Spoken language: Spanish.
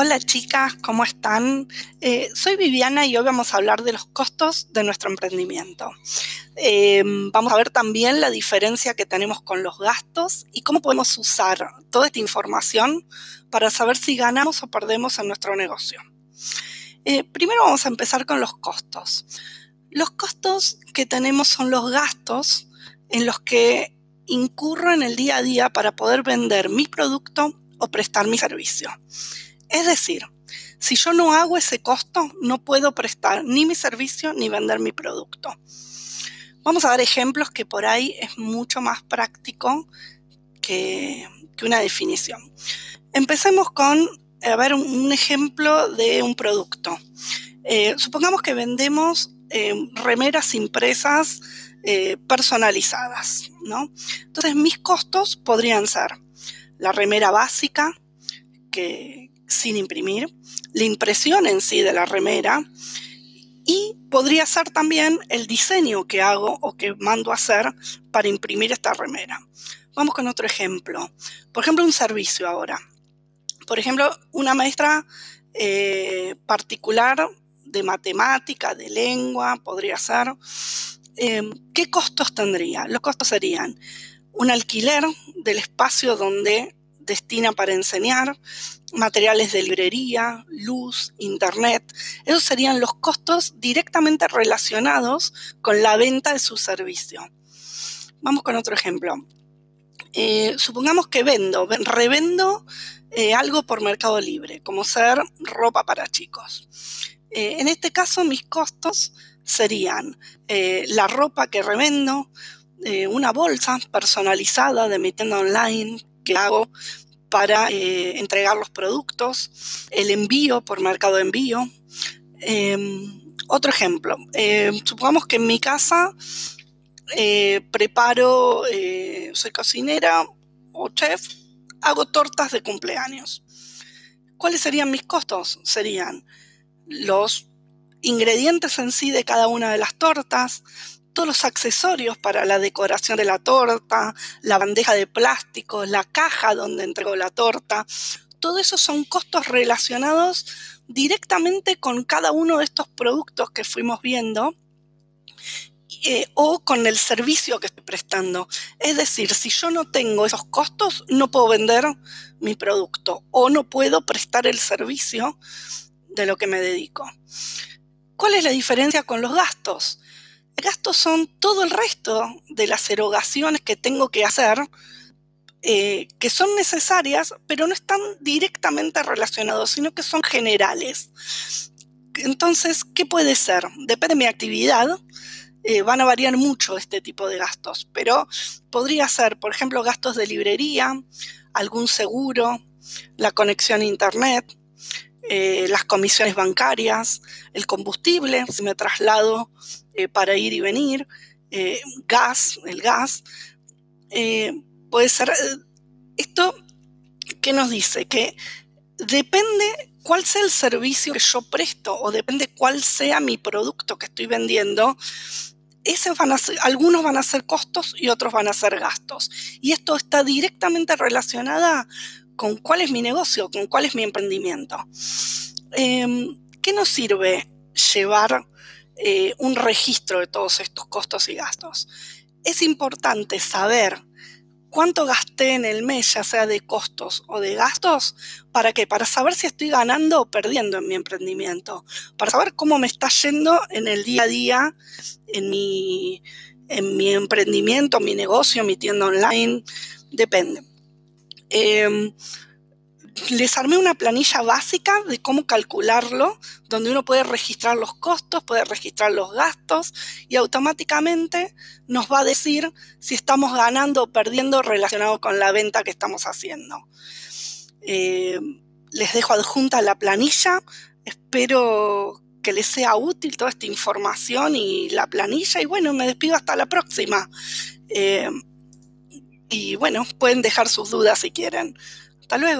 Hola chicas, ¿cómo están? Eh, soy Viviana y hoy vamos a hablar de los costos de nuestro emprendimiento. Eh, vamos a ver también la diferencia que tenemos con los gastos y cómo podemos usar toda esta información para saber si ganamos o perdemos en nuestro negocio. Eh, primero vamos a empezar con los costos. Los costos que tenemos son los gastos en los que incurro en el día a día para poder vender mi producto o prestar mi servicio. Es decir, si yo no hago ese costo, no puedo prestar ni mi servicio ni vender mi producto. Vamos a dar ejemplos que por ahí es mucho más práctico que, una definición. Empecemos con a ver un, ejemplo de un producto. Eh, supongamos que vendemos eh, remeras impresas eh, personalizadas, ¿no? Entonces mis costos podrían ser la remera básica, que, sin imprimir, la impresión en sí de la remera y podría ser también el diseño que hago o que mando a hacer para imprimir esta remera. Vamos con otro ejemplo. Por ejemplo, un servicio ahora. Por ejemplo, una maestra eh, particular de matemática, de lengua, podría ser. Em, ¿Qué costos tendría? Los costos serían un alquiler del espacio donde destina para enseñar, materiales de librería, luz, internet. Esos serían los costos directamente relacionados con la venta de su servicio. Vamos con otro ejemplo. Eh, supongamos que vendo, revendo eh, algo por Mercado Libre, como ser ropa para chicos. Eh, en este caso, mis costos serían la ropa que revendo, una bolsa personalizada de mi tienda online hago para eh, entregar los productos, el envío por mercado de envío. Em, otro ejemplo, em, supongamos que en mi casa eh, preparo, eh, soy cocinera o chef, hago tortas de cumpleaños. ¿Cuáles serían mis costos? Serían los ingredientes en sí de cada una de las tortas, todos los accesorios para la decoración de la torta, la bandeja de plástico, la caja donde entregó la torta. Todo eso son costos relacionados directamente con cada uno de estos productos que fuimos viendo eh, o con el servicio que estoy prestando. Es decir, si yo no tengo esos costos, no puedo vender mi producto o no puedo prestar el servicio de lo que me dedico. ¿Cuál es la diferencia con los gastos? Gastos son todo el resto de las erogaciones que tengo que hacer, eh, que son necesarias, pero no están directamente relacionados, sino que son generales. Entonces, ¿qué puede ser? Depende de mi actividad. Eh, van a variar mucho este tipo de gastos, pero podría ser, por ejemplo, gastos de librería, algún seguro, la conexión a Internet, eh, las comisiones bancarias, el combustible, si me traslado eh, para ir y venir, eh, gas, el gas. puede ser. Esto, ¿qué nos dice? Que depende cuál sea el servicio que yo presto o depende cuál sea mi producto que estoy vendiendo, van a algunos van a ser costos y otros van a ser gastos. Y esto está directamente relacionada con cuál es mi negocio, con cuál es mi emprendimiento. Em, ¿Qué nos sirve llevar eh, un registro de todos estos costos y gastos? Es importante saber cuánto gasté en el mes, ya sea de costos o de gastos, ¿para qué? Para saber si estoy ganando o perdiendo en mi emprendimiento, para saber cómo me está yendo en el día a día, en mi, en mi emprendimiento, mi negocio, mi tienda online, depende. Em, les armé una planilla básica de cómo calcularlo, donde uno puede registrar los costos, puede registrar los gastos y automáticamente nos va a decir si estamos ganando o perdiendo relacionado con la venta que estamos haciendo. Em, les dejo adjunta la planilla, espero que les sea útil toda esta información y la planilla y bueno, me despido hasta la próxima. Em, y bueno, pueden dejar sus dudas si quieren. Hasta luego.